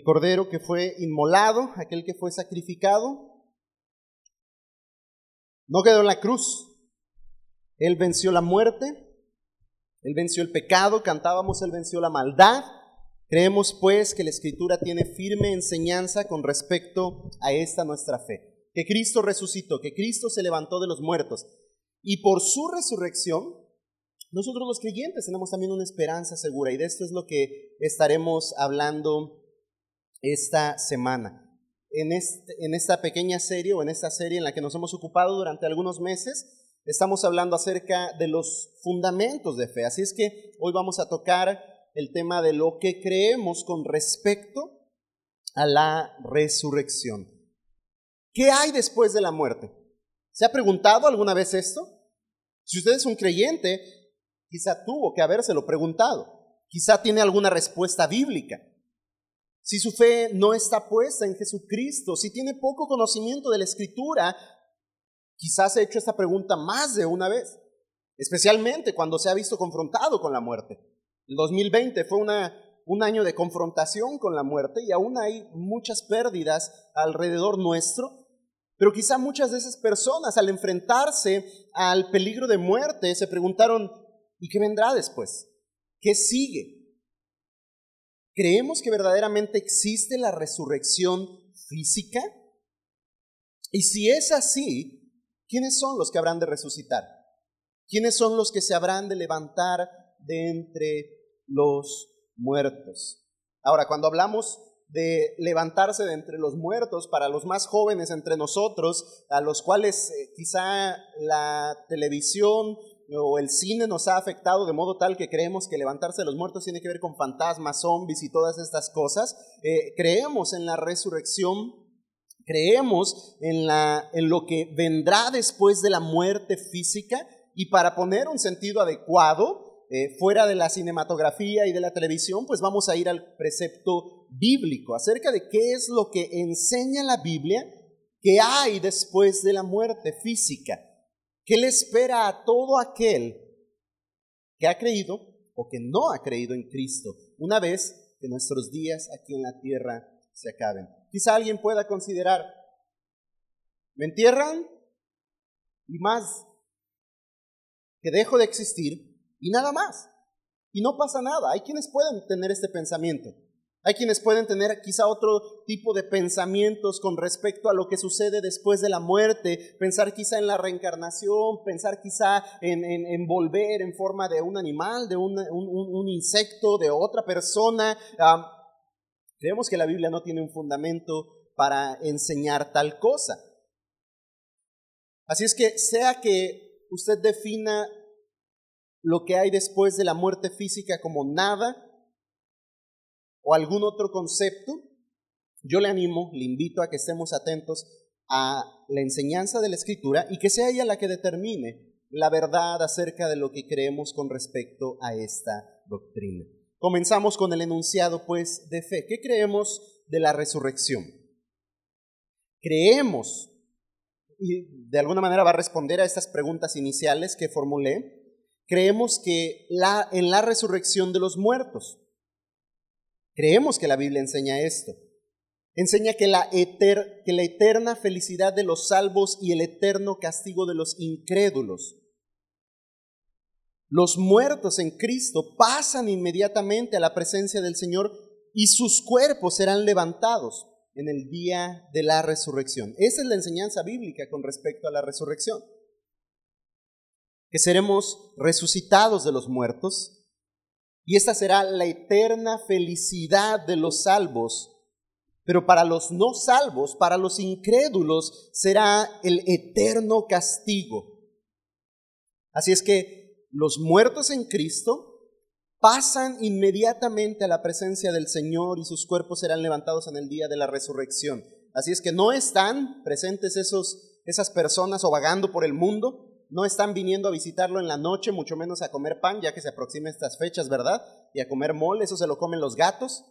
el cordero que fue inmolado, aquel que fue sacrificado, no quedó en la cruz. Él venció la muerte, él venció el pecado, cantábamos, él venció la maldad. Creemos pues que la escritura tiene firme enseñanza con respecto a esta nuestra fe, que Cristo resucitó, que Cristo se levantó de los muertos y por su resurrección nosotros los creyentes tenemos también una esperanza segura y de esto es lo que estaremos hablando esta semana. En, este, en esta pequeña serie o en esta serie en la que nos hemos ocupado durante algunos meses, estamos hablando acerca de los fundamentos de fe. Así es que hoy vamos a tocar el tema de lo que creemos con respecto a la resurrección. ¿Qué hay después de la muerte? ¿Se ha preguntado alguna vez esto? Si usted es un creyente, quizá tuvo que habérselo preguntado. Quizá tiene alguna respuesta bíblica. Si su fe no está puesta en Jesucristo, si tiene poco conocimiento de la Escritura, quizás ha hecho esta pregunta más de una vez, especialmente cuando se ha visto confrontado con la muerte. El 2020 fue un año de confrontación con la muerte y aún hay muchas pérdidas alrededor nuestro, pero quizá muchas de esas personas al enfrentarse al peligro de muerte se preguntaron, ¿y qué vendrá después? ¿Qué sigue? ¿Creemos que verdaderamente existe la resurrección física? Y si es así, ¿quiénes son los que habrán de resucitar? ¿Quiénes son los que se habrán de levantar de entre los muertos? Ahora, cuando hablamos de levantarse de entre los muertos, para los más jóvenes entre nosotros, a los cuales eh, quizá la televisión o el cine nos ha afectado de modo tal que creemos que levantarse de los muertos tiene que ver con fantasmas, zombies y todas estas cosas. Eh, creemos en la resurrección, creemos en, lo que vendrá después de la muerte física y para poner un sentido adecuado, eh, fuera de la cinematografía y de la televisión, pues vamos a ir al precepto bíblico acerca de qué es lo que enseña la Biblia que hay después de la muerte física. ¿Qué le espera a todo aquel que ha creído o que no ha creído en Cristo una vez que nuestros días aquí en la tierra se acaben? Quizá alguien pueda considerar, me entierran y más, que dejo de existir y nada más. Y no pasa nada. Hay quienes pueden tener este pensamiento. Hay quienes pueden tener quizá otro tipo de pensamientos con respecto a lo que sucede después de la muerte, pensar quizá en la reencarnación, pensar quizá en, volver en forma de un animal, de un, insecto, de otra persona. creemos que la Biblia no tiene un fundamento para enseñar tal cosa. Así es que sea que usted defina lo que hay después de la muerte física como nada, o algún otro concepto, yo le animo, le invito a que estemos atentos a la enseñanza de la Escritura y que sea ella la que determine la verdad acerca de lo que creemos con respecto a esta doctrina. Comenzamos con el enunciado, pues, de fe. ¿Qué creemos de la resurrección? Creemos, y de alguna manera va a responder a estas preguntas iniciales que formulé, creemos que la, en la resurrección de los muertos, Creemos que la Biblia enseña esto. Enseña que la, que la eterna felicidad de los salvos y el eterno castigo de los incrédulos. Los muertos en Cristo pasan inmediatamente a la presencia del Señor y sus cuerpos serán levantados en el día de la resurrección. Esa es la enseñanza bíblica con respecto a la resurrección. Que seremos resucitados de los muertos y esta será la eterna felicidad de los salvos. Pero para los no salvos, para los incrédulos, será el eterno castigo. Así es que los muertos en Cristo pasan inmediatamente a la presencia del Señor y sus cuerpos serán levantados en el día de la resurrección. Así es que no están presentes esos, esas personas o vagando por el mundo, no están viniendo a visitarlo en la noche, mucho menos a comer pan, ya que se aproximan estas fechas, ¿verdad? Y a comer mole, eso se lo comen los gatos.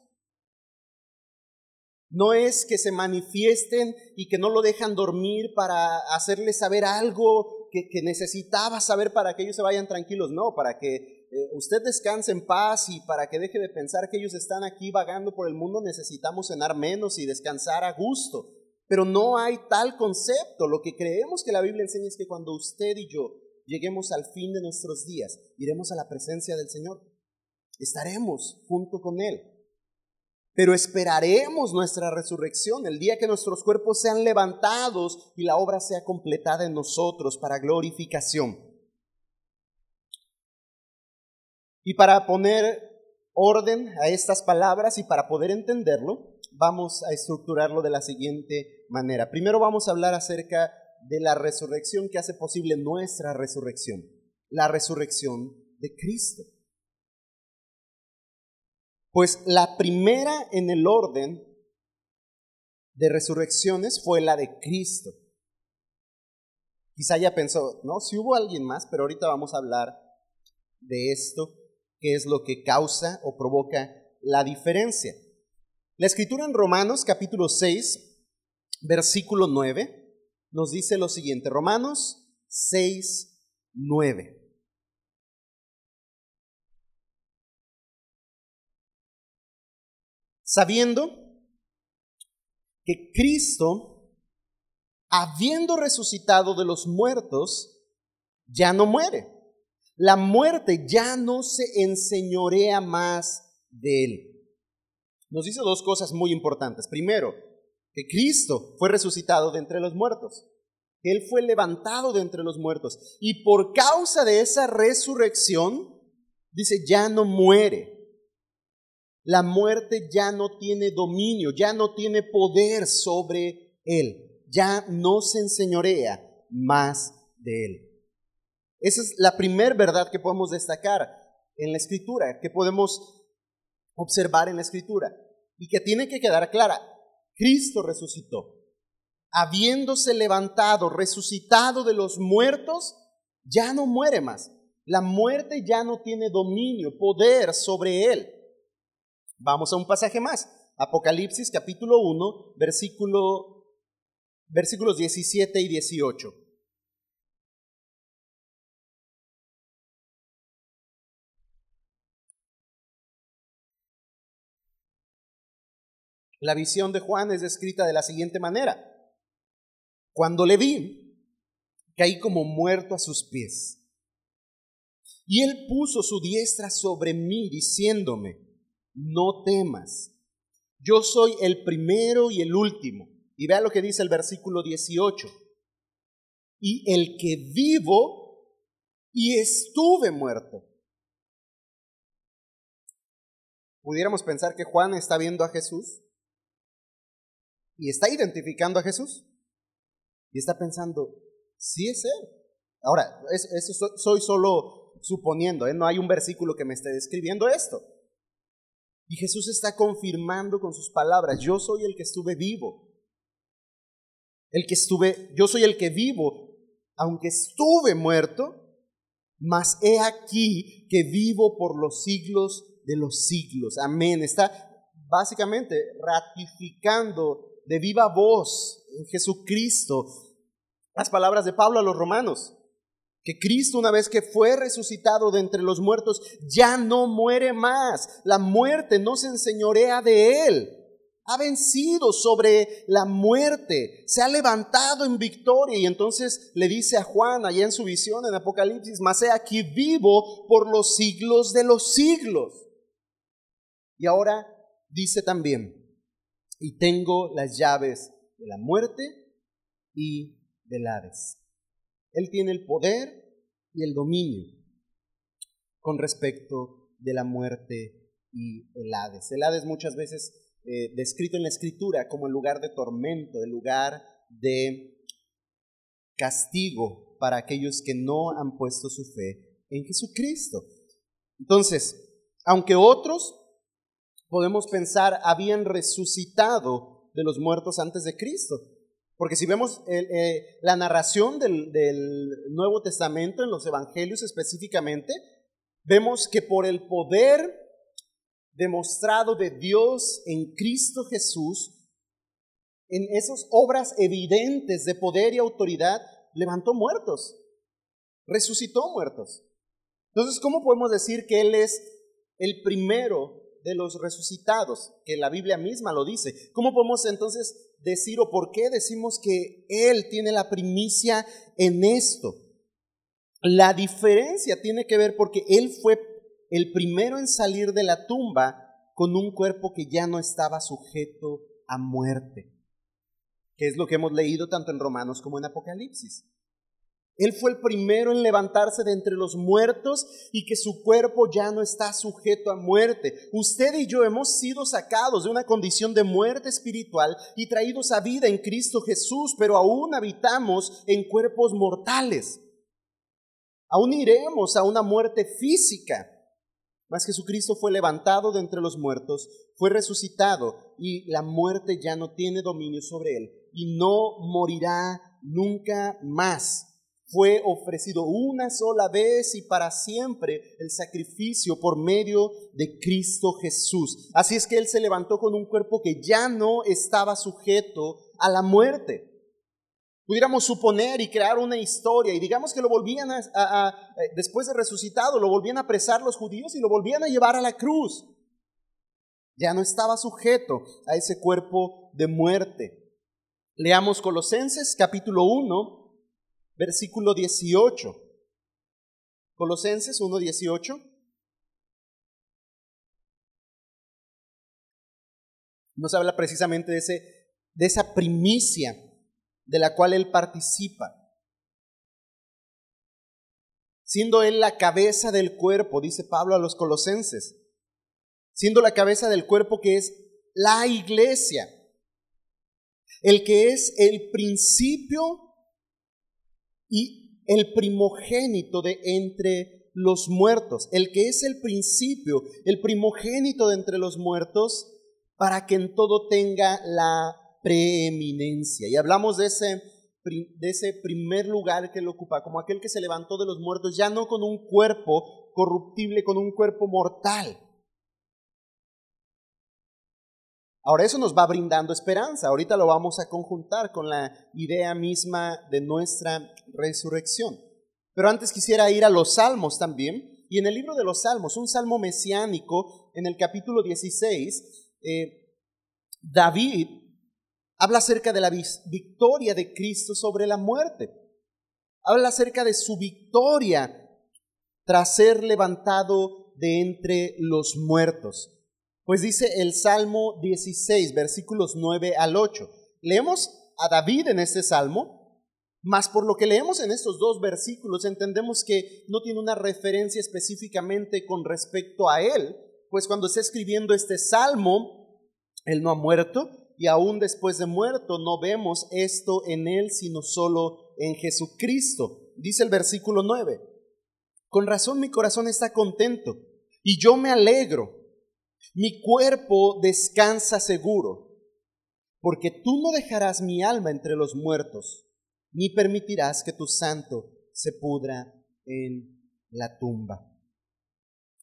No es que se manifiesten y que no lo dejan dormir para hacerle saber algo que, necesitaba saber para que ellos se vayan tranquilos, no, para que eh, usted descanse en paz y para que deje de pensar que ellos están aquí vagando por el mundo necesitamos cenar menos y descansar a gusto. Pero no hay tal concepto. Lo que creemos que la Biblia enseña es que cuando usted y yo lleguemos al fin de nuestros días, iremos a la presencia del Señor. Estaremos junto con Él. Pero esperaremos nuestra resurrección el día que nuestros cuerpos sean levantados y la obra sea completada en nosotros para glorificación. Y para poner orden a estas palabras y para poder entenderlo, vamos a estructurarlo de la siguiente manera. Primero vamos a hablar acerca de la resurrección que hace posible nuestra resurrección, la resurrección de Cristo. Pues la primera en el orden de resurrecciones fue la de Cristo. Quizá ya pensó, no, si hubo alguien más, pero ahorita vamos a hablar de esto, que es lo que causa o provoca la diferencia. La escritura en Romanos capítulo 6, versículo 9, nos dice lo siguiente, Romanos 6, 9. Sabiendo que Cristo, habiendo resucitado de los muertos, ya no muere. La muerte ya no se enseñorea más de él nos dice dos cosas muy importantes. Primero, que Cristo fue resucitado de entre los muertos. Él fue levantado de entre los muertos. Y por causa de esa resurrección, dice, ya no muere. La muerte ya no tiene dominio, ya no tiene poder sobre él. Ya no se enseñorea más de él. Esa es la primera verdad que podemos destacar en la escritura, que podemos observar en la escritura y que tiene que quedar clara. Cristo resucitó. Habiéndose levantado, resucitado de los muertos, ya no muere más. La muerte ya no tiene dominio, poder sobre él. Vamos a un pasaje más. Apocalipsis capítulo 1, versículo, versículos 17 y 18. La visión de Juan es descrita de la siguiente manera. Cuando le vi, caí como muerto a sus pies. Y él puso su diestra sobre mí, diciéndome, no temas, yo soy el primero y el último. Y vea lo que dice el versículo 18. Y el que vivo y estuve muerto. Pudiéramos pensar que Juan está viendo a Jesús y está identificando a Jesús. Y está pensando, sí es Él. Ahora, eso soy solo suponiendo, ¿eh? no hay un versículo que me esté describiendo esto. Y Jesús está confirmando con sus palabras, yo soy el que estuve vivo. El que estuve, yo soy el que vivo, aunque estuve muerto, mas he aquí que vivo por los siglos de los siglos. Amén. Está básicamente ratificando de viva voz en Jesucristo. Las palabras de Pablo a los romanos, que Cristo una vez que fue resucitado de entre los muertos ya no muere más, la muerte no se enseñorea de él, ha vencido sobre la muerte, se ha levantado en victoria. Y entonces le dice a Juan allá en su visión en Apocalipsis, mas he aquí vivo por los siglos de los siglos. Y ahora dice también, y tengo las llaves de la muerte y del Hades. Él tiene el poder y el dominio con respecto de la muerte y el Hades. El Hades muchas veces eh, descrito en la escritura como el lugar de tormento, el lugar de castigo para aquellos que no han puesto su fe en Jesucristo. Entonces, aunque otros podemos pensar, habían resucitado de los muertos antes de Cristo. Porque si vemos eh, la narración del, del Nuevo Testamento en los Evangelios específicamente, vemos que por el poder demostrado de Dios en Cristo Jesús, en esas obras evidentes de poder y autoridad, levantó muertos, resucitó muertos. Entonces, ¿cómo podemos decir que Él es el primero de los resucitados? Que la Biblia misma lo dice. ¿Cómo podemos entonces decir o por qué decimos que Él tiene la primicia en esto? La diferencia tiene que ver porque Él fue el primero en salir de la tumba con un cuerpo que ya no estaba sujeto a muerte, que es lo que hemos leído tanto en Romanos como en Apocalipsis. Él fue el primero en levantarse de entre los muertos y que su cuerpo ya no está sujeto a muerte. Usted y yo hemos sido sacados de una condición de muerte espiritual y traídos a vida en Cristo Jesús, pero aún habitamos en cuerpos mortales. Aún iremos a una muerte física. Mas Jesucristo fue levantado de entre los muertos, fue resucitado y la muerte ya no tiene dominio sobre él y no morirá nunca más fue ofrecido una sola vez y para siempre el sacrificio por medio de Cristo Jesús. Así es que Él se levantó con un cuerpo que ya no estaba sujeto a la muerte. Pudiéramos suponer y crear una historia y digamos que lo volvían a, eh, después de resucitado, lo volvían a apresar los judíos y lo volvían a llevar a la cruz. Ya no estaba sujeto a ese cuerpo de muerte. Leamos Colosenses capítulo 1, versículo 18. Colosenses 1.18. Nos habla precisamente de, ese, de esa primicia de la cual Él participa. Siendo Él la cabeza del cuerpo, dice Pablo a los colosenses, siendo la cabeza del cuerpo que es la iglesia, el que es el principio y el primogénito de entre los muertos, el que es el principio, el primogénito de entre los muertos, para que en todo tenga la preeminencia. Y hablamos de ese, de ese primer lugar que él ocupa, como aquel que se levantó de los muertos, ya no con un cuerpo corruptible, con un cuerpo mortal, Ahora eso nos va brindando esperanza. Ahorita lo vamos a conjuntar con la idea misma de nuestra resurrección. Pero antes quisiera ir a los salmos también. Y en el libro de los salmos, un salmo mesiánico, en el capítulo 16, eh, David habla acerca de la victoria de Cristo sobre la muerte. Habla acerca de su victoria tras ser levantado de entre los muertos. Pues dice el Salmo 16, versículos 9 al 8. Leemos a David en este salmo, mas por lo que leemos en estos dos versículos entendemos que no tiene una referencia específicamente con respecto a él, pues cuando está escribiendo este salmo, él no ha muerto y aún después de muerto no vemos esto en él, sino solo en Jesucristo. Dice el versículo 9, con razón mi corazón está contento y yo me alegro mi cuerpo descansa seguro, porque tú no dejarás mi alma entre los muertos, ni permitirás que tu santo se pudra en la tumba.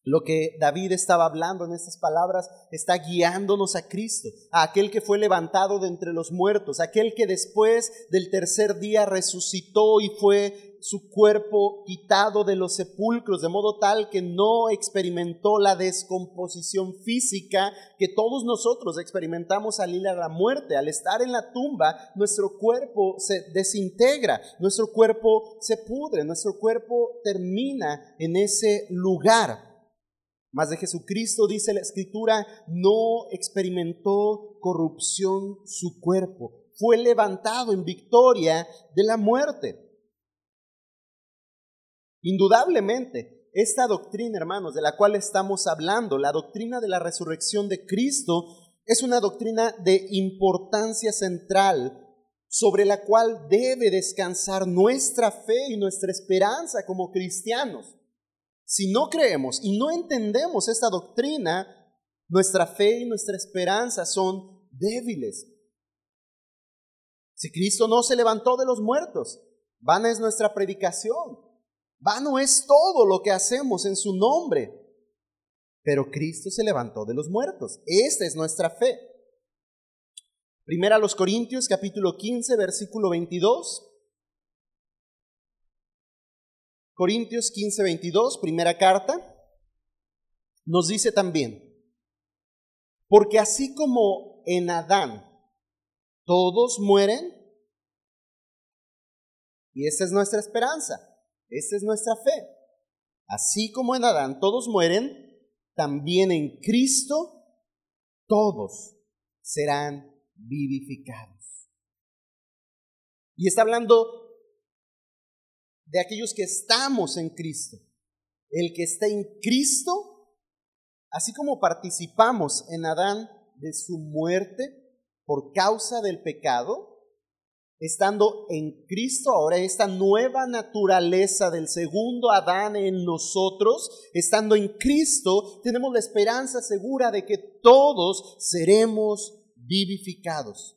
Lo que David estaba hablando en estas palabras está guiándonos a Cristo, a aquel que fue levantado de entre los muertos, aquel que después del tercer día resucitó y fue su cuerpo quitado de los sepulcros, de modo tal que no experimentó la descomposición física que todos nosotros experimentamos al ir a la muerte. Al estar en la tumba, nuestro cuerpo se desintegra, nuestro cuerpo se pudre, nuestro cuerpo termina en ese lugar. Mas de Jesucristo, dice la Escritura, no experimentó corrupción su cuerpo. Fue levantado en victoria de la muerte. Indudablemente, esta doctrina, hermanos, de la cual estamos hablando, la doctrina de la resurrección de Cristo, es una doctrina de importancia central sobre la cual debe descansar nuestra fe y nuestra esperanza como cristianos. Si no creemos y no entendemos esta doctrina, nuestra fe y nuestra esperanza son débiles. Si Cristo no se levantó de los muertos, vana es nuestra predicación, Vano es todo lo que hacemos en su nombre. Pero Cristo se levantó de los muertos. Esta es nuestra fe. Primera a los Corintios capítulo 15 versículo 22. Corintios 15, 22, primera carta, nos dice también, porque así como en Adán todos mueren, y esta es nuestra esperanza, esta es nuestra fe, así como en Adán todos mueren, también en Cristo todos serán vivificados. Y está hablando de aquellos que estamos en Cristo. El que está en Cristo, así como participamos en Adán de su muerte por causa del pecado, estando en Cristo, ahora esta nueva naturaleza del segundo Adán en nosotros, estando en Cristo, tenemos la esperanza segura de que todos seremos vivificados.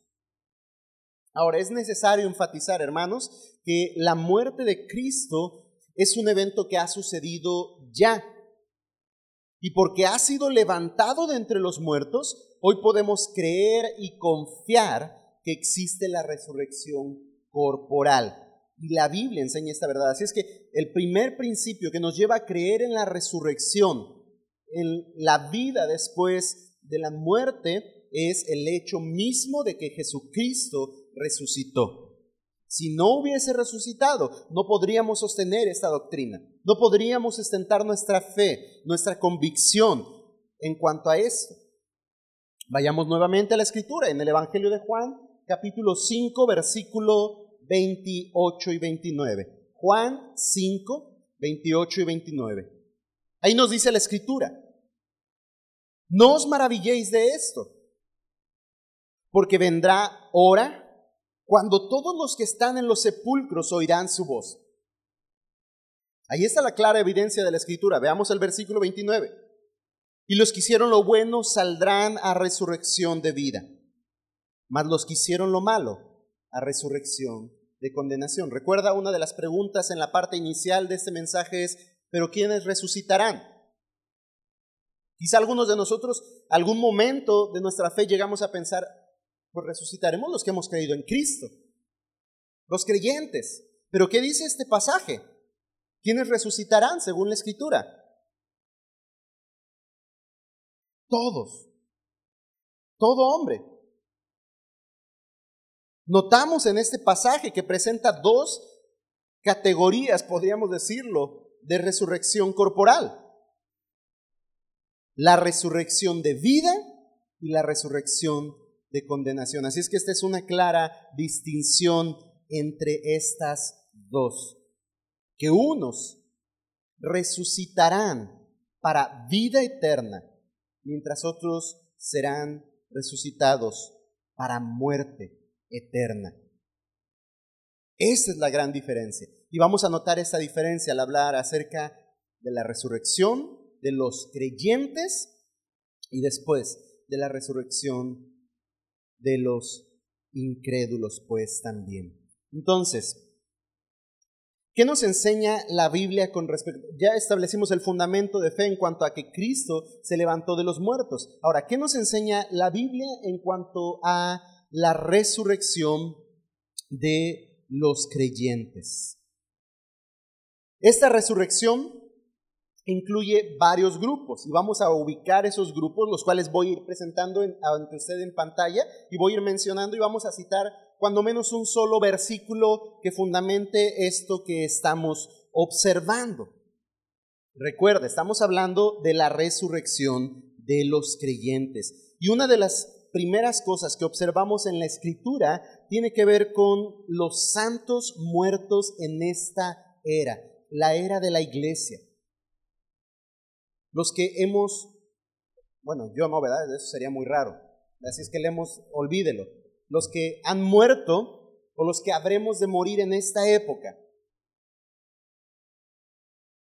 Ahora, es necesario enfatizar, hermanos, que la muerte de Cristo es un evento que ha sucedido ya. Y porque ha sido levantado de entre los muertos, hoy podemos creer y confiar que existe la resurrección corporal. Y la Biblia enseña esta verdad. Así es que el primer principio que nos lleva a creer en la resurrección, en la vida después de la muerte, es el hecho mismo de que Jesucristo resucitó. Si no hubiese resucitado, no podríamos sostener esta doctrina, no podríamos sustentar nuestra fe, nuestra convicción en cuanto a esto. Vayamos nuevamente a la escritura, en el Evangelio de Juan, capítulo 5, versículo 28 y 29. Juan 5, 28 y 29. Ahí nos dice la escritura, no os maravilléis de esto, porque vendrá hora cuando todos los que están en los sepulcros oirán su voz. Ahí está la clara evidencia de la escritura. Veamos el versículo 29. Y los que hicieron lo bueno saldrán a resurrección de vida, mas los que hicieron lo malo a resurrección de condenación. Recuerda una de las preguntas en la parte inicial de este mensaje es, pero ¿quiénes resucitarán? Quizá algunos de nosotros, algún momento de nuestra fe llegamos a pensar, pues resucitaremos los que hemos creído en Cristo, los creyentes. Pero ¿qué dice este pasaje? ¿Quiénes resucitarán según la escritura? Todos, todo hombre. Notamos en este pasaje que presenta dos categorías, podríamos decirlo, de resurrección corporal. La resurrección de vida y la resurrección de condenación. Así es que esta es una clara distinción entre estas dos. Que unos resucitarán para vida eterna, mientras otros serán resucitados para muerte eterna. Esa es la gran diferencia. Y vamos a notar esa diferencia al hablar acerca de la resurrección de los creyentes y después de la resurrección de los incrédulos, pues también. Entonces, ¿qué nos enseña la Biblia con respecto? Ya establecimos el fundamento de fe en cuanto a que Cristo se levantó de los muertos. Ahora, ¿qué nos enseña la Biblia en cuanto a la resurrección de los creyentes? Esta resurrección incluye varios grupos y vamos a ubicar esos grupos, los cuales voy a ir presentando ante usted en pantalla y voy a ir mencionando y vamos a citar cuando menos un solo versículo que fundamente esto que estamos observando. Recuerda, estamos hablando de la resurrección de los creyentes. Y una de las primeras cosas que observamos en la escritura tiene que ver con los santos muertos en esta era, la era de la iglesia. Los que hemos, bueno, yo no, ¿verdad? Eso sería muy raro. Así es que leemos, olvídelo. Los que han muerto o los que habremos de morir en esta época.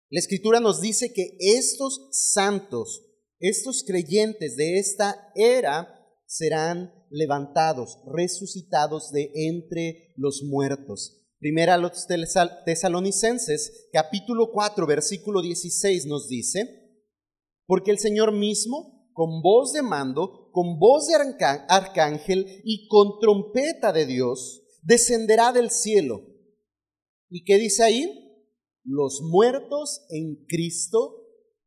La escritura nos dice que estos santos, estos creyentes de esta era, serán levantados, resucitados de entre los muertos. Primera a los tesalonicenses, capítulo 4, versículo 16 nos dice, porque el Señor mismo, con voz de mando, con voz de arcángel y con trompeta de Dios, descenderá del cielo. ¿Y qué dice ahí? los muertos en Cristo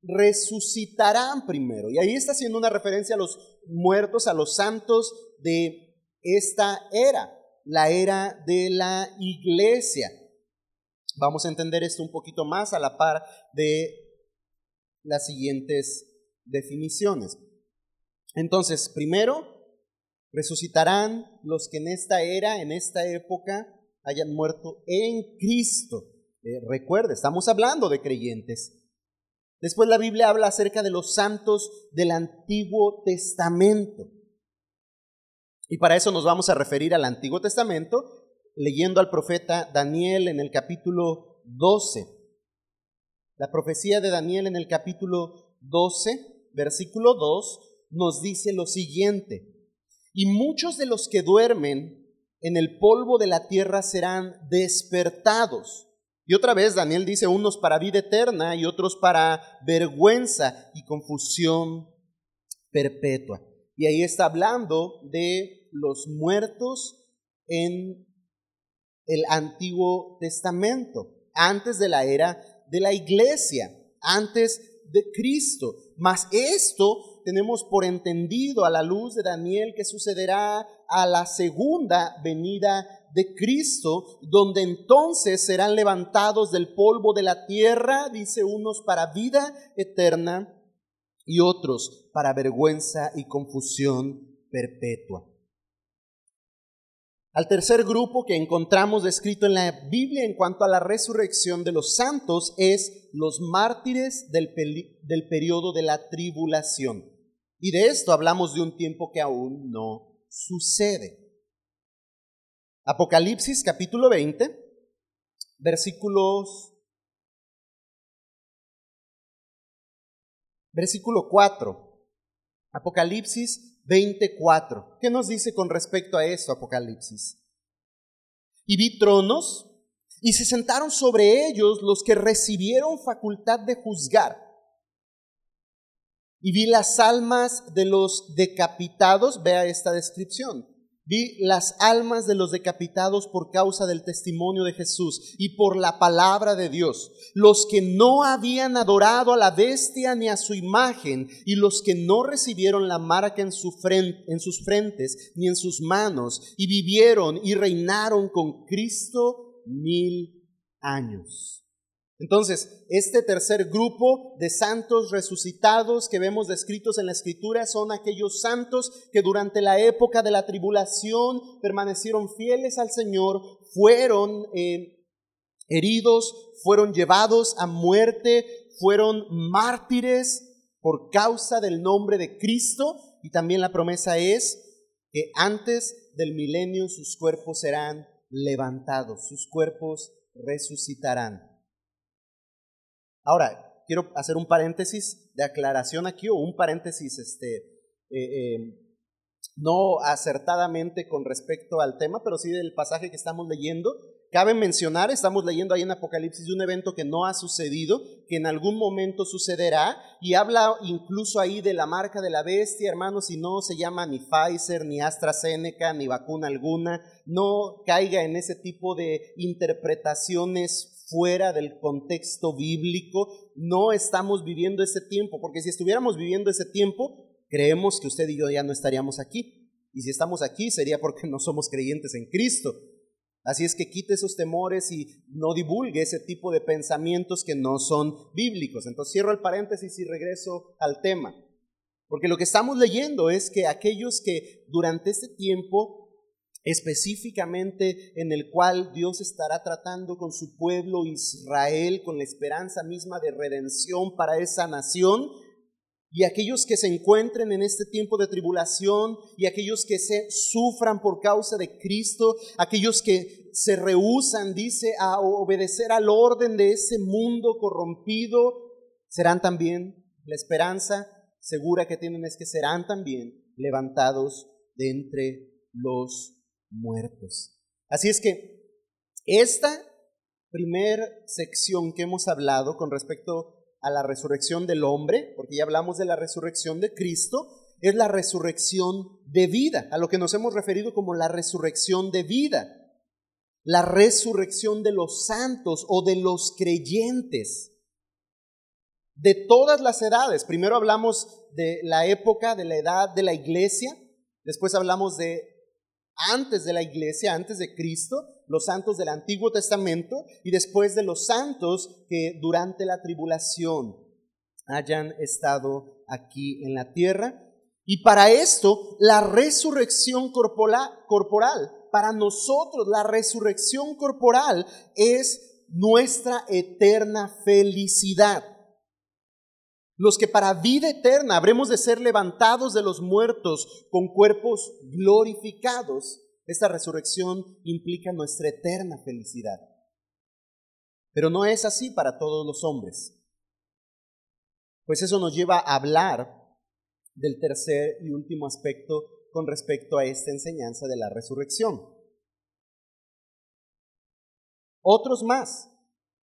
resucitarán primero. Y ahí está haciendo una referencia a los muertos, a los santos de esta era, la era de la iglesia. Vamos a entender esto un poquito más a la par de las siguientes definiciones. Entonces, primero, resucitarán los que en esta era, en esta época, hayan muerto en Cristo. Eh, recuerde, estamos hablando de creyentes. Después la Biblia habla acerca de los santos del Antiguo Testamento. Y para eso nos vamos a referir al Antiguo Testamento, leyendo al profeta Daniel en el capítulo 12. La profecía de Daniel en el capítulo 12, versículo 2, nos dice lo siguiente. Y muchos de los que duermen en el polvo de la tierra serán despertados y otra vez Daniel dice unos para vida eterna y otros para vergüenza y confusión perpetua. Y ahí está hablando de los muertos en el Antiguo Testamento, antes de la era de la iglesia, antes de Cristo. Mas esto tenemos por entendido a la luz de Daniel que sucederá a la segunda venida de Cristo, donde entonces serán levantados del polvo de la tierra, dice unos, para vida eterna y otros para vergüenza y confusión perpetua. Al tercer grupo que encontramos descrito en la Biblia en cuanto a la resurrección de los santos es los mártires del, del periodo de la tribulación. Y de esto hablamos de un tiempo que aún no sucede. Apocalipsis capítulo 20, versículos versículo 4. Apocalipsis 24. ¿Qué nos dice con respecto a esto Apocalipsis? Y vi tronos y se sentaron sobre ellos los que recibieron facultad de juzgar. Y vi las almas de los decapitados, vea esta descripción, Vi las almas de los decapitados por causa del testimonio de Jesús y por la palabra de Dios, los que no habían adorado a la bestia ni a su imagen y los que no recibieron la marca en, su en sus frentes ni en sus manos y vivieron y reinaron con Cristo mil años. Entonces, este tercer grupo de santos resucitados que vemos descritos en la escritura son aquellos santos que durante la época de la tribulación permanecieron fieles al Señor, fueron eh, heridos, fueron llevados a muerte, fueron mártires por causa del nombre de Cristo y también la promesa es que antes del milenio sus cuerpos serán levantados, sus cuerpos resucitarán. Ahora, quiero hacer un paréntesis de aclaración aquí o un paréntesis este, eh, eh, no acertadamente con respecto al tema, pero sí del pasaje que estamos leyendo. Cabe mencionar, estamos leyendo ahí en Apocalipsis de un evento que no ha sucedido, que en algún momento sucederá, y habla incluso ahí de la marca de la bestia, hermanos, y no se llama ni Pfizer, ni AstraZeneca, ni vacuna alguna, no caiga en ese tipo de interpretaciones fuera del contexto bíblico. No estamos viviendo ese tiempo, porque si estuviéramos viviendo ese tiempo, creemos que usted y yo ya no estaríamos aquí. Y si estamos aquí sería porque no somos creyentes en Cristo. Así es que quite esos temores y no divulgue ese tipo de pensamientos que no son bíblicos. Entonces cierro el paréntesis y regreso al tema. Porque lo que estamos leyendo es que aquellos que durante este tiempo específicamente en el cual Dios estará tratando con su pueblo Israel, con la esperanza misma de redención para esa nación. Y aquellos que se encuentren en este tiempo de tribulación y aquellos que se sufran por causa de Cristo, aquellos que se rehusan, dice, a obedecer al orden de ese mundo corrompido, serán también, la esperanza segura que tienen es que serán también levantados de entre los muertos. Así es que esta primer sección que hemos hablado con respecto a la resurrección del hombre, porque ya hablamos de la resurrección de Cristo, es la resurrección de vida, a lo que nos hemos referido como la resurrección de vida. la resurrección de los santos o de los creyentes de todas las edades. Primero hablamos de la época, de la edad de la iglesia, después hablamos de antes de la iglesia, antes de Cristo, los santos del Antiguo Testamento y después de los santos que durante la tribulación hayan estado aquí en la tierra. Y para esto, la resurrección corporal, para nosotros la resurrección corporal es nuestra eterna felicidad. Los que para vida eterna habremos de ser levantados de los muertos con cuerpos glorificados, esta resurrección implica nuestra eterna felicidad. Pero no es así para todos los hombres. Pues eso nos lleva a hablar del tercer y último aspecto con respecto a esta enseñanza de la resurrección. Otros más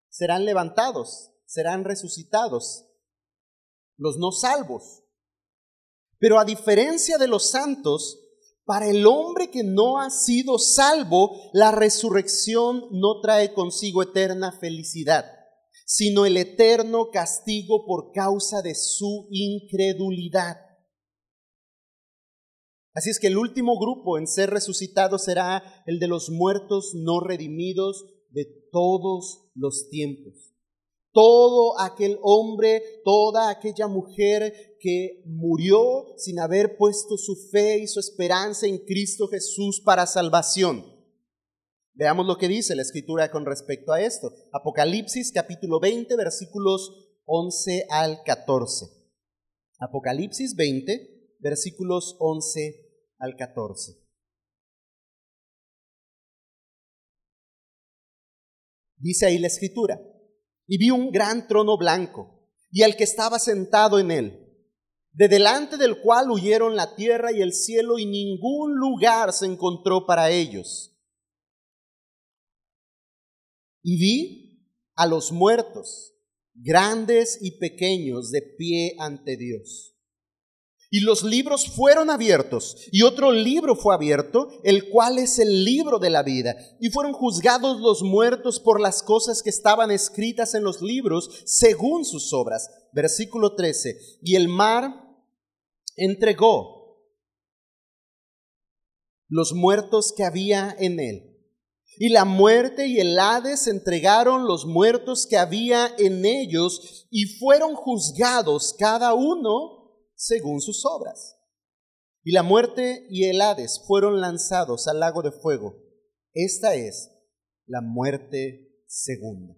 serán levantados, serán resucitados, los no salvos. Pero a diferencia de los santos, para el hombre que no ha sido salvo, la resurrección no trae consigo eterna felicidad, sino el eterno castigo por causa de su incredulidad. Así es que el último grupo en ser resucitado será el de los muertos no redimidos de todos los tiempos todo aquel hombre, toda aquella mujer que murió sin haber puesto su fe y su esperanza en Cristo Jesús para salvación. Veamos lo que dice la escritura con respecto a esto. Apocalipsis capítulo 20 versículos 11 al 14. Apocalipsis 20 versículos 11 al 14. Dice ahí la escritura y vi un gran trono blanco y al que estaba sentado en él, de delante del cual huyeron la tierra y el cielo y ningún lugar se encontró para ellos. Y vi a los muertos, grandes y pequeños, de pie ante Dios. Y los libros fueron abiertos, y otro libro fue abierto, el cual es el libro de la vida. Y fueron juzgados los muertos por las cosas que estaban escritas en los libros, según sus obras. Versículo 13. Y el mar entregó los muertos que había en él. Y la muerte y el Hades entregaron los muertos que había en ellos, y fueron juzgados cada uno según sus obras. Y la muerte y el Hades fueron lanzados al lago de fuego. Esta es la muerte segunda.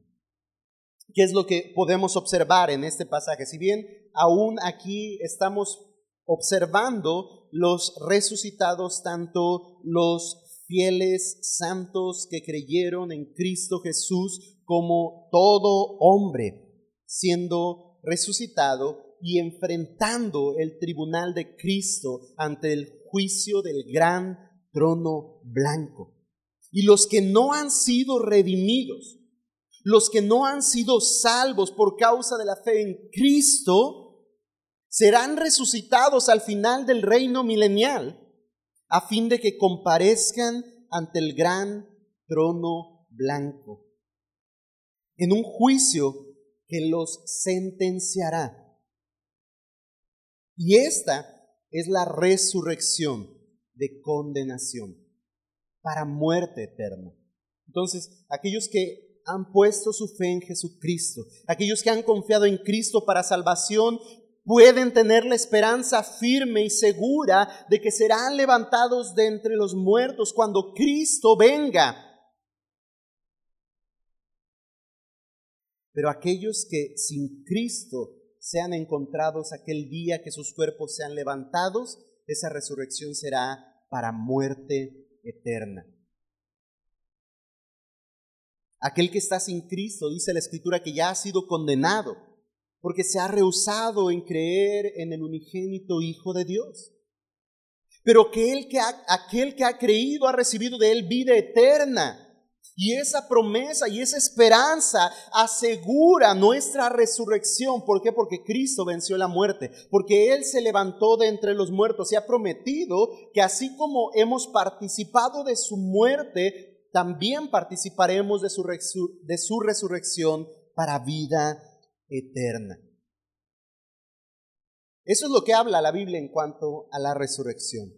¿Qué es lo que podemos observar en este pasaje? Si bien aún aquí estamos observando los resucitados, tanto los fieles santos que creyeron en Cristo Jesús, como todo hombre siendo resucitado y enfrentando el tribunal de Cristo ante el juicio del gran trono blanco. Y los que no han sido redimidos, los que no han sido salvos por causa de la fe en Cristo, serán resucitados al final del reino milenial, a fin de que comparezcan ante el gran trono blanco, en un juicio que los sentenciará y esta es la resurrección de condenación para muerte eterna. Entonces, aquellos que han puesto su fe en Jesucristo, aquellos que han confiado en Cristo para salvación, pueden tener la esperanza firme y segura de que serán levantados de entre los muertos cuando Cristo venga. Pero aquellos que sin Cristo sean encontrados aquel día que sus cuerpos sean levantados, esa resurrección será para muerte eterna. Aquel que está sin Cristo, dice la Escritura, que ya ha sido condenado, porque se ha rehusado en creer en el unigénito Hijo de Dios. Pero que, que aquel que ha creído ha recibido de él vida eterna. Y esa promesa y esa esperanza asegura nuestra resurrección. ¿Por qué? Porque Cristo venció la muerte, porque Él se levantó de entre los muertos y ha prometido que así como hemos participado de su muerte, también participaremos de su, de su resurrección para vida eterna. Eso es lo que habla la Biblia en cuanto a la resurrección.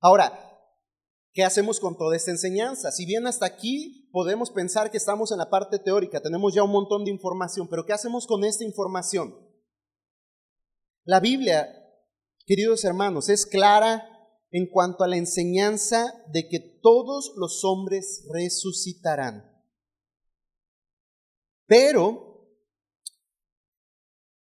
Ahora, ¿qué hacemos con toda esta enseñanza? Si bien hasta aquí podemos pensar que estamos en la parte teórica, tenemos ya un montón de información, pero ¿qué hacemos con esta información? La Biblia, queridos hermanos, es clara en cuanto a la enseñanza de que todos los hombres resucitarán. Pero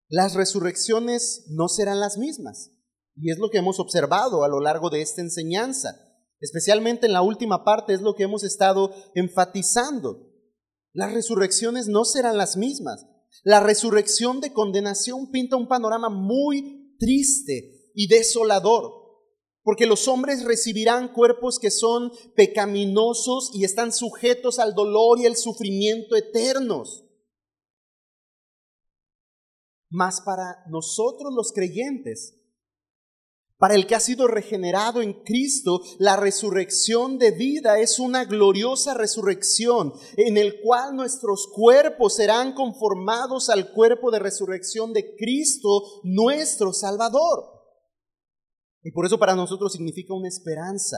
las resurrecciones no serán las mismas. Y es lo que hemos observado a lo largo de esta enseñanza. Especialmente en la última parte es lo que hemos estado enfatizando. Las resurrecciones no serán las mismas. La resurrección de condenación pinta un panorama muy triste y desolador porque los hombres recibirán cuerpos que son pecaminosos y están sujetos al dolor y el sufrimiento eternos. Mas para nosotros los creyentes, para el que ha sido regenerado en Cristo, la resurrección de vida es una gloriosa resurrección en el cual nuestros cuerpos serán conformados al cuerpo de resurrección de Cristo, nuestro Salvador. Y por eso para nosotros significa una esperanza,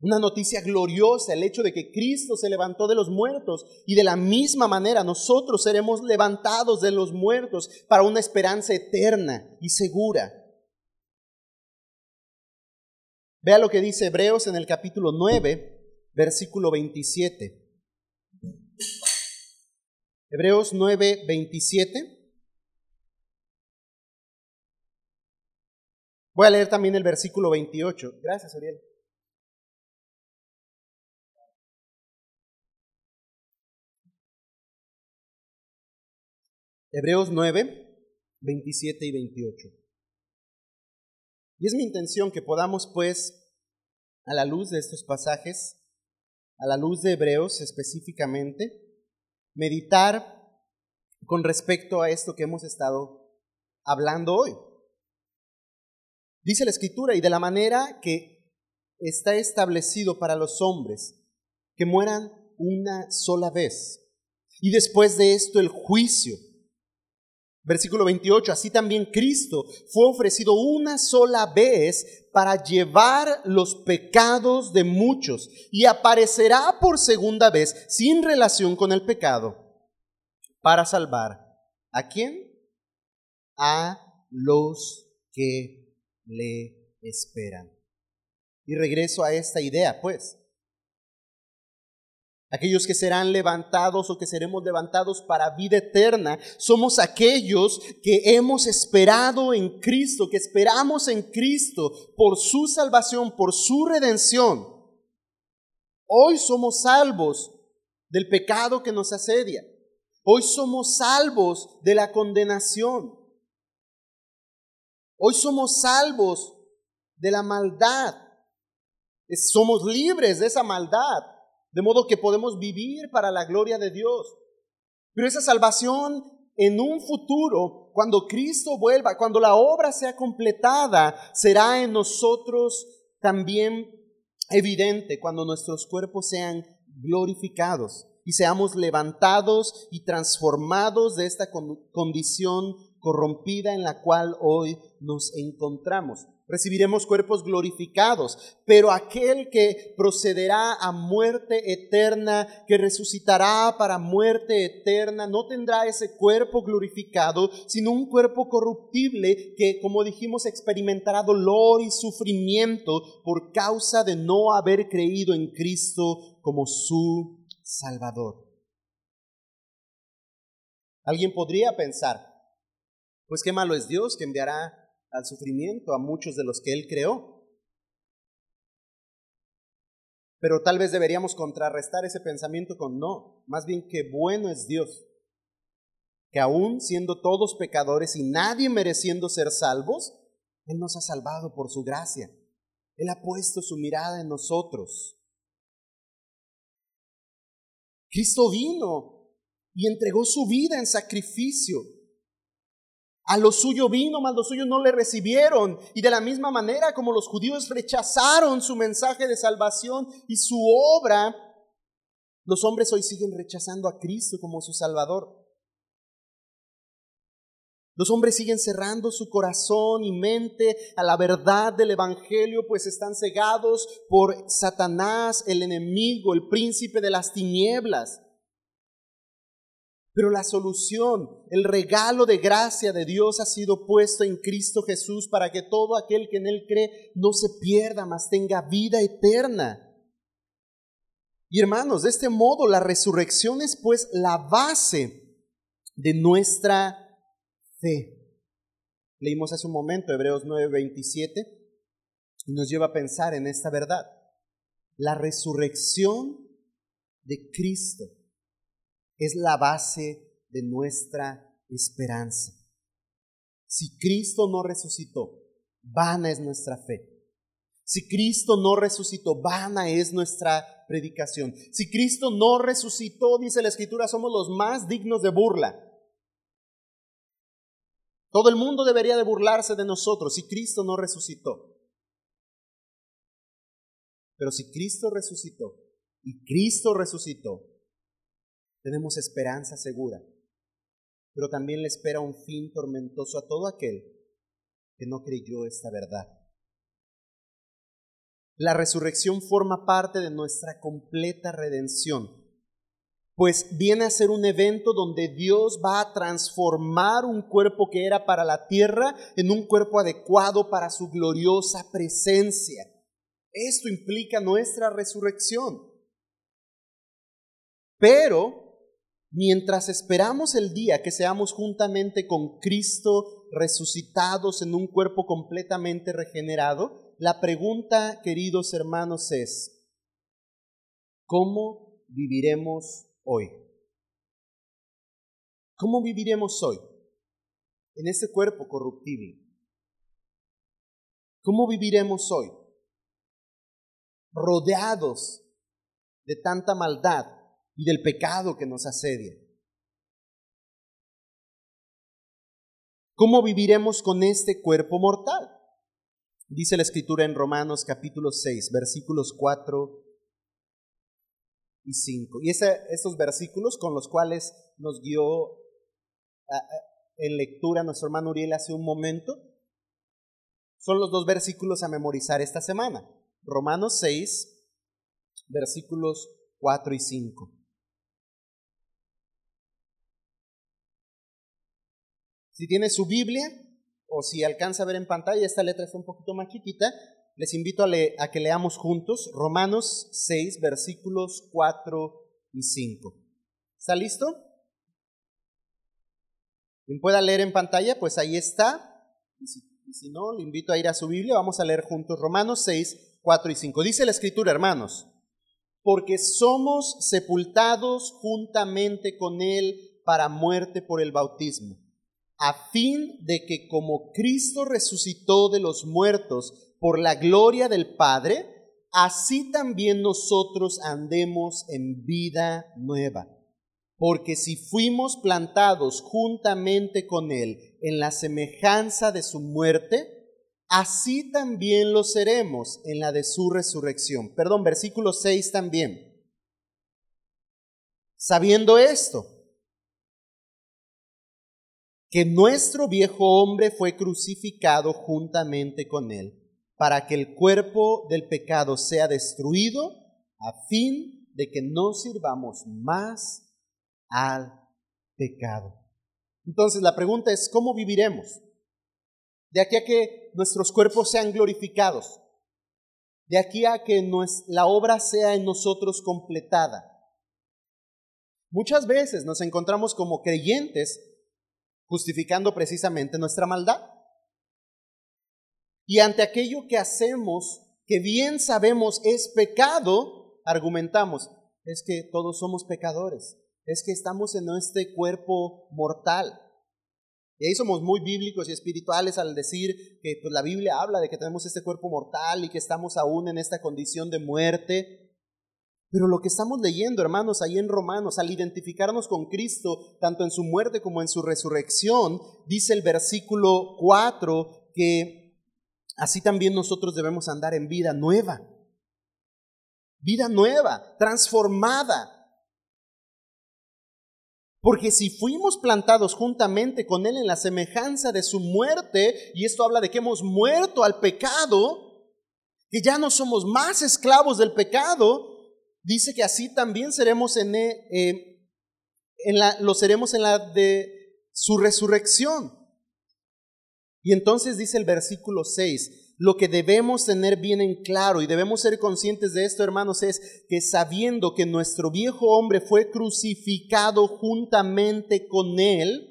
una noticia gloriosa, el hecho de que Cristo se levantó de los muertos y de la misma manera nosotros seremos levantados de los muertos para una esperanza eterna y segura. Vea lo que dice Hebreos en el capítulo 9, versículo 27. Hebreos 9, 27. Voy a leer también el versículo 28. Gracias, Ariel. Hebreos 9, 27 y 28. Y es mi intención que podamos, pues, a la luz de estos pasajes, a la luz de Hebreos específicamente, meditar con respecto a esto que hemos estado hablando hoy. Dice la escritura, y de la manera que está establecido para los hombres, que mueran una sola vez, y después de esto el juicio. Versículo 28, así también Cristo fue ofrecido una sola vez para llevar los pecados de muchos y aparecerá por segunda vez sin relación con el pecado para salvar. ¿A quién? A los que le esperan. Y regreso a esta idea, pues. Aquellos que serán levantados o que seremos levantados para vida eterna, somos aquellos que hemos esperado en Cristo, que esperamos en Cristo por su salvación, por su redención. Hoy somos salvos del pecado que nos asedia. Hoy somos salvos de la condenación. Hoy somos salvos de la maldad. Somos libres de esa maldad, de modo que podemos vivir para la gloria de Dios. Pero esa salvación en un futuro, cuando Cristo vuelva, cuando la obra sea completada, será en nosotros también evidente, cuando nuestros cuerpos sean glorificados y seamos levantados y transformados de esta condición corrompida en la cual hoy nos encontramos. Recibiremos cuerpos glorificados, pero aquel que procederá a muerte eterna, que resucitará para muerte eterna, no tendrá ese cuerpo glorificado, sino un cuerpo corruptible que, como dijimos, experimentará dolor y sufrimiento por causa de no haber creído en Cristo como su Salvador. Alguien podría pensar, pues qué malo es Dios que enviará al sufrimiento a muchos de los que Él creó. Pero tal vez deberíamos contrarrestar ese pensamiento con no, más bien que bueno es Dios, que aún siendo todos pecadores y nadie mereciendo ser salvos, Él nos ha salvado por su gracia. Él ha puesto su mirada en nosotros. Cristo vino y entregó su vida en sacrificio A lo suyo vino, mas los suyos no le recibieron. Y de la misma manera como los judíos rechazaron su mensaje de salvación y su obra, los hombres hoy siguen rechazando a Cristo como su Salvador. Los hombres siguen cerrando su corazón y mente a la verdad del Evangelio, pues están cegados por Satanás, el enemigo, el príncipe de las tinieblas. Pero la solución, el regalo de gracia de Dios ha sido puesto en Cristo Jesús para que todo aquel que en Él cree no se pierda, mas tenga vida eterna. Y hermanos, de este modo la resurrección es pues la base de nuestra fe. Leímos hace un momento Hebreos 9:27 y nos lleva a pensar en esta verdad. La resurrección de Cristo es la base de nuestra esperanza. Si Cristo no resucitó, vana es nuestra fe. Si Cristo no resucitó, vana es nuestra predicación. Si Cristo no resucitó, dice la Escritura, somos los más dignos de burla. Todo el mundo debería de burlarse de nosotros si Cristo no resucitó. Pero si Cristo resucitó y Cristo resucitó, tenemos esperanza segura, pero también le espera un fin tormentoso a todo aquel que no creyó esta verdad. La resurrección forma parte de nuestra completa redención, pues viene a ser un evento donde Dios va a transformar un cuerpo que era para la tierra en un cuerpo adecuado para su gloriosa presencia. Esto implica nuestra resurrección. Pero Mientras esperamos el día que seamos juntamente con Cristo resucitados en un cuerpo completamente regenerado, la pregunta, queridos hermanos, es, ¿cómo viviremos hoy? ¿Cómo viviremos hoy en ese cuerpo corruptible? ¿Cómo viviremos hoy rodeados de tanta maldad y del pecado que nos asedia. ¿Cómo viviremos con este cuerpo mortal? Dice la escritura en Romanos capítulo 6, versículos 4 y 5. Y esos versículos con los cuales nos guió en lectura nuestro hermano Uriel hace un momento, son los dos versículos a memorizar esta semana. Romanos 6, versículos 4 y 5. Si tiene su Biblia o si alcanza a ver en pantalla, esta letra está un poquito más chiquita, les invito a, que leamos juntos Romanos 6, versículos 4 y 5. ¿Está listo? Quien pueda leer en pantalla, pues ahí está. Y si, y si no, le invito a ir a su Biblia. Vamos a leer juntos Romanos 6, 4 y 5. Dice la escritura, hermanos, porque somos sepultados juntamente con Él para muerte por el bautismo a fin de que como Cristo resucitó de los muertos por la gloria del Padre, así también nosotros andemos en vida nueva. Porque si fuimos plantados juntamente con Él en la semejanza de su muerte, así también lo seremos en la de su resurrección. Perdón, versículo 6 también. Sabiendo esto, que nuestro viejo hombre fue crucificado juntamente con él, para que el cuerpo del pecado sea destruido, a fin de que no sirvamos más al pecado. Entonces la pregunta es, ¿cómo viviremos? De aquí a que nuestros cuerpos sean glorificados, de aquí a que la obra sea en nosotros completada. Muchas veces nos encontramos como creyentes justificando precisamente nuestra maldad. Y ante aquello que hacemos, que bien sabemos es pecado, argumentamos, es que todos somos pecadores, es que estamos en este cuerpo mortal. Y ahí somos muy bíblicos y espirituales al decir que pues, la Biblia habla de que tenemos este cuerpo mortal y que estamos aún en esta condición de muerte. Pero lo que estamos leyendo, hermanos, ahí en Romanos, al identificarnos con Cristo, tanto en su muerte como en su resurrección, dice el versículo 4 que así también nosotros debemos andar en vida nueva. Vida nueva, transformada. Porque si fuimos plantados juntamente con Él en la semejanza de su muerte, y esto habla de que hemos muerto al pecado, que ya no somos más esclavos del pecado, dice que así también seremos en, eh, en la, lo seremos en la de su resurrección. Y entonces dice el versículo 6, lo que debemos tener bien en claro y debemos ser conscientes de esto, hermanos, es que sabiendo que nuestro viejo hombre fue crucificado juntamente con él,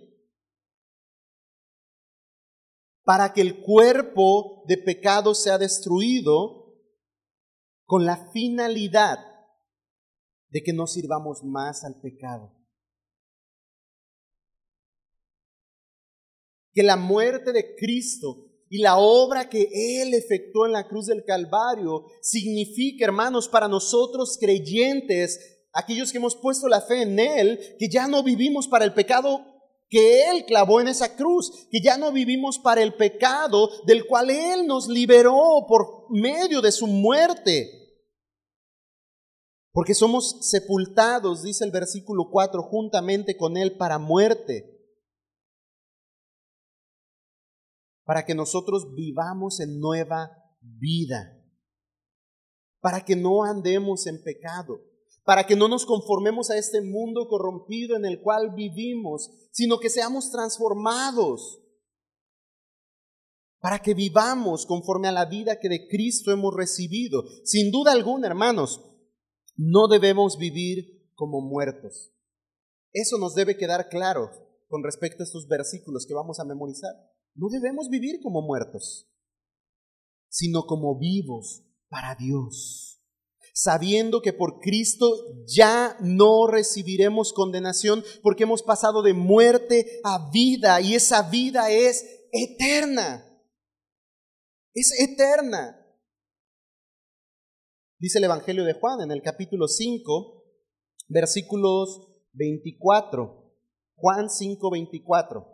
para que el cuerpo de pecado sea destruido con la finalidad de que no sirvamos más al pecado. Que la muerte de Cristo y la obra que Él efectuó en la cruz del Calvario significa, hermanos, para nosotros creyentes, aquellos que hemos puesto la fe en Él, que ya no vivimos para el pecado que Él clavó en esa cruz, que ya no vivimos para el pecado del cual Él nos liberó por medio de su muerte. Porque somos sepultados, dice el versículo 4, juntamente con Él para muerte. Para que nosotros vivamos en nueva vida. Para que no andemos en pecado. Para que no nos conformemos a este mundo corrompido en el cual vivimos, sino que seamos transformados. Para que vivamos conforme a la vida que de Cristo hemos recibido. Sin duda alguna, hermanos, no debemos vivir como muertos. Eso nos debe quedar claro con respecto a estos versículos que vamos a memorizar. No debemos vivir como muertos, sino como vivos para Dios, sabiendo que por Cristo ya no recibiremos condenación porque hemos pasado de muerte a vida y esa vida es eterna. Es eterna. Dice el Evangelio de Juan en el capítulo 5, versículos 24. Juan 5, 24.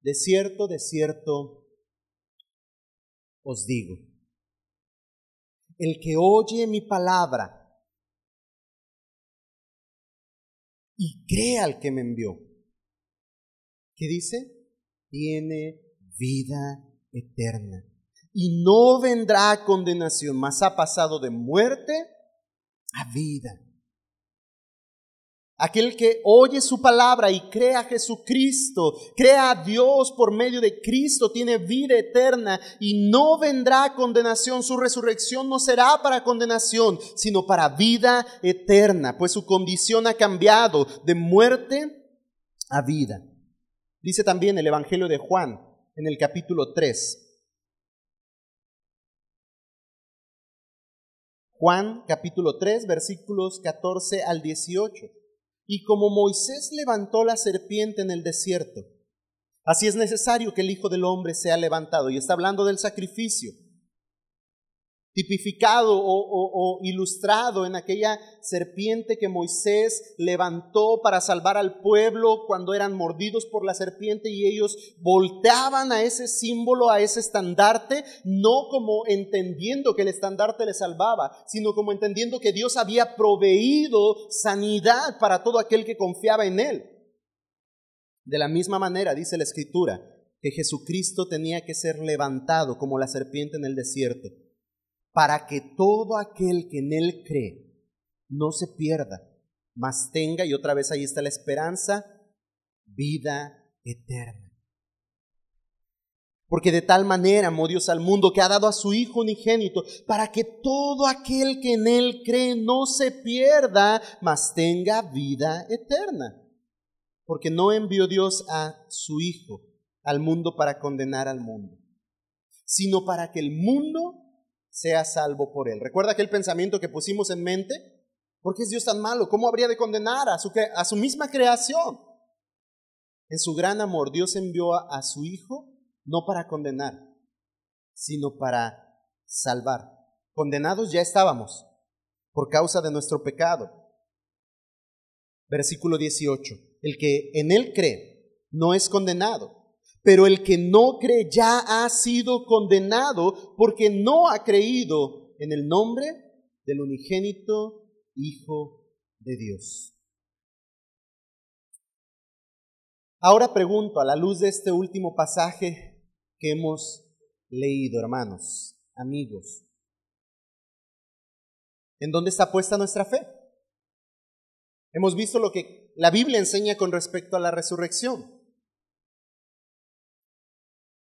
De cierto, de cierto, os digo, el que oye mi palabra y cree al que me envió, ¿qué dice? Tiene vida eterna y no vendrá condenación, mas ha pasado de muerte a vida. Aquel que oye su palabra y cree a Jesucristo, crea a Dios por medio de Cristo, tiene vida eterna y no vendrá condenación. Su resurrección no será para condenación, sino para vida eterna, pues su condición ha cambiado de muerte a vida. Dice también el Evangelio de Juan en el capítulo 3, Juan capítulo 3 versículos 14 al 18. Y como Moisés levantó la serpiente en el desierto, así es necesario que el Hijo del Hombre sea levantado. Y está hablando del sacrificio tipificado o, ilustrado en aquella serpiente que Moisés levantó para salvar al pueblo cuando eran mordidos por la serpiente y ellos volteaban a ese símbolo, a ese estandarte, no como entendiendo que el estandarte le salvaba, sino como entendiendo que Dios había proveído sanidad para todo aquel que confiaba en Él. De la misma manera, dice la Escritura, que Jesucristo tenía que ser levantado como la serpiente en el desierto para que todo aquel que en Él cree no se pierda, mas tenga, y otra vez ahí está la esperanza, vida eterna. Porque de tal manera amó Dios al mundo que ha dado a su Hijo unigénito, para que todo aquel que en Él cree no se pierda, mas tenga vida eterna. Porque no envió Dios a su Hijo al mundo para condenar al mundo, sino para que el mundo sea salvo por él. ¿Recuerda aquel pensamiento que pusimos en mente? ¿Por qué es Dios tan malo? ¿Cómo habría de condenar a su, a su misma creación? En su gran amor, Dios envió a, a su Hijo no para condenar, sino para salvar. Condenados ya estábamos, por causa de nuestro pecado. Versículo 18. El que en él cree no es condenado, pero el que no cree ya ha sido condenado porque no ha creído en el nombre del unigénito Hijo de Dios. Ahora pregunto, a la luz de este último pasaje que hemos leído, hermanos, amigos, ¿en dónde está puesta nuestra fe? Hemos visto lo que la Biblia enseña con respecto a la resurrección.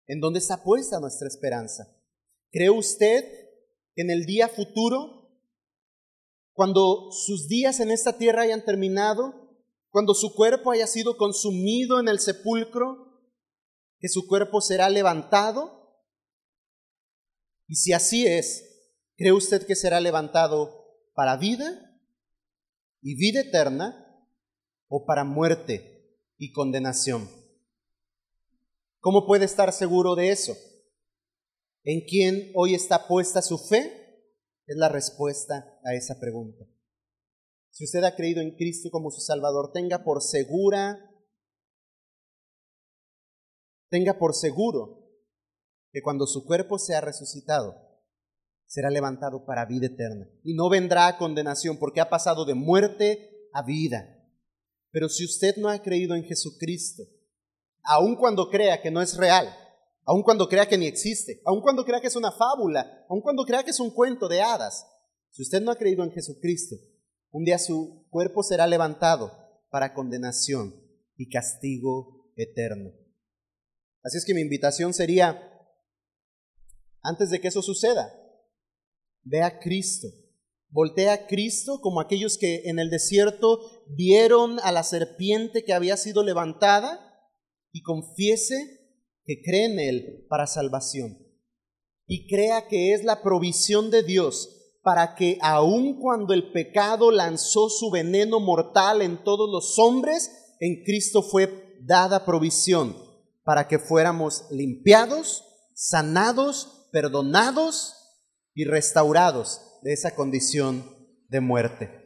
¿En dónde está puesta nuestra esperanza? ¿Cree usted que en el día futuro, cuando sus días en esta tierra hayan terminado, cuando su cuerpo haya sido consumido en el sepulcro, que su cuerpo será levantado. Y si así es, ¿cree usted que será levantado para vida y vida eterna o para muerte y condenación? ¿Cómo puede estar seguro de eso? ¿En quién hoy está puesta su fe? Es la respuesta a esa pregunta. Si usted ha creído en Cristo como su Salvador, tenga por segura, tenga por seguro que cuando su cuerpo sea resucitado, será levantado para vida eterna y no vendrá a condenación porque ha pasado de muerte a vida. Pero si usted no ha creído en Jesucristo, aun cuando crea que no es real, aun cuando crea que ni existe, aun cuando crea que es una fábula, aun cuando crea que es un cuento de hadas, si usted no ha creído en Jesucristo, un día su cuerpo será levantado para condenación y castigo eterno. Así es que mi invitación sería, antes de que eso suceda, ve a Cristo. Voltea a Cristo como aquellos que en el desierto vieron a la serpiente que había sido levantada y confiese que cree en Él para salvación. Y crea que es la provisión de Dios para que aun cuando el pecado lanzó su veneno mortal en todos los hombres, en Cristo fue dada provisión para que fuéramos limpiados, sanados, perdonados y restaurados de esa condición de muerte.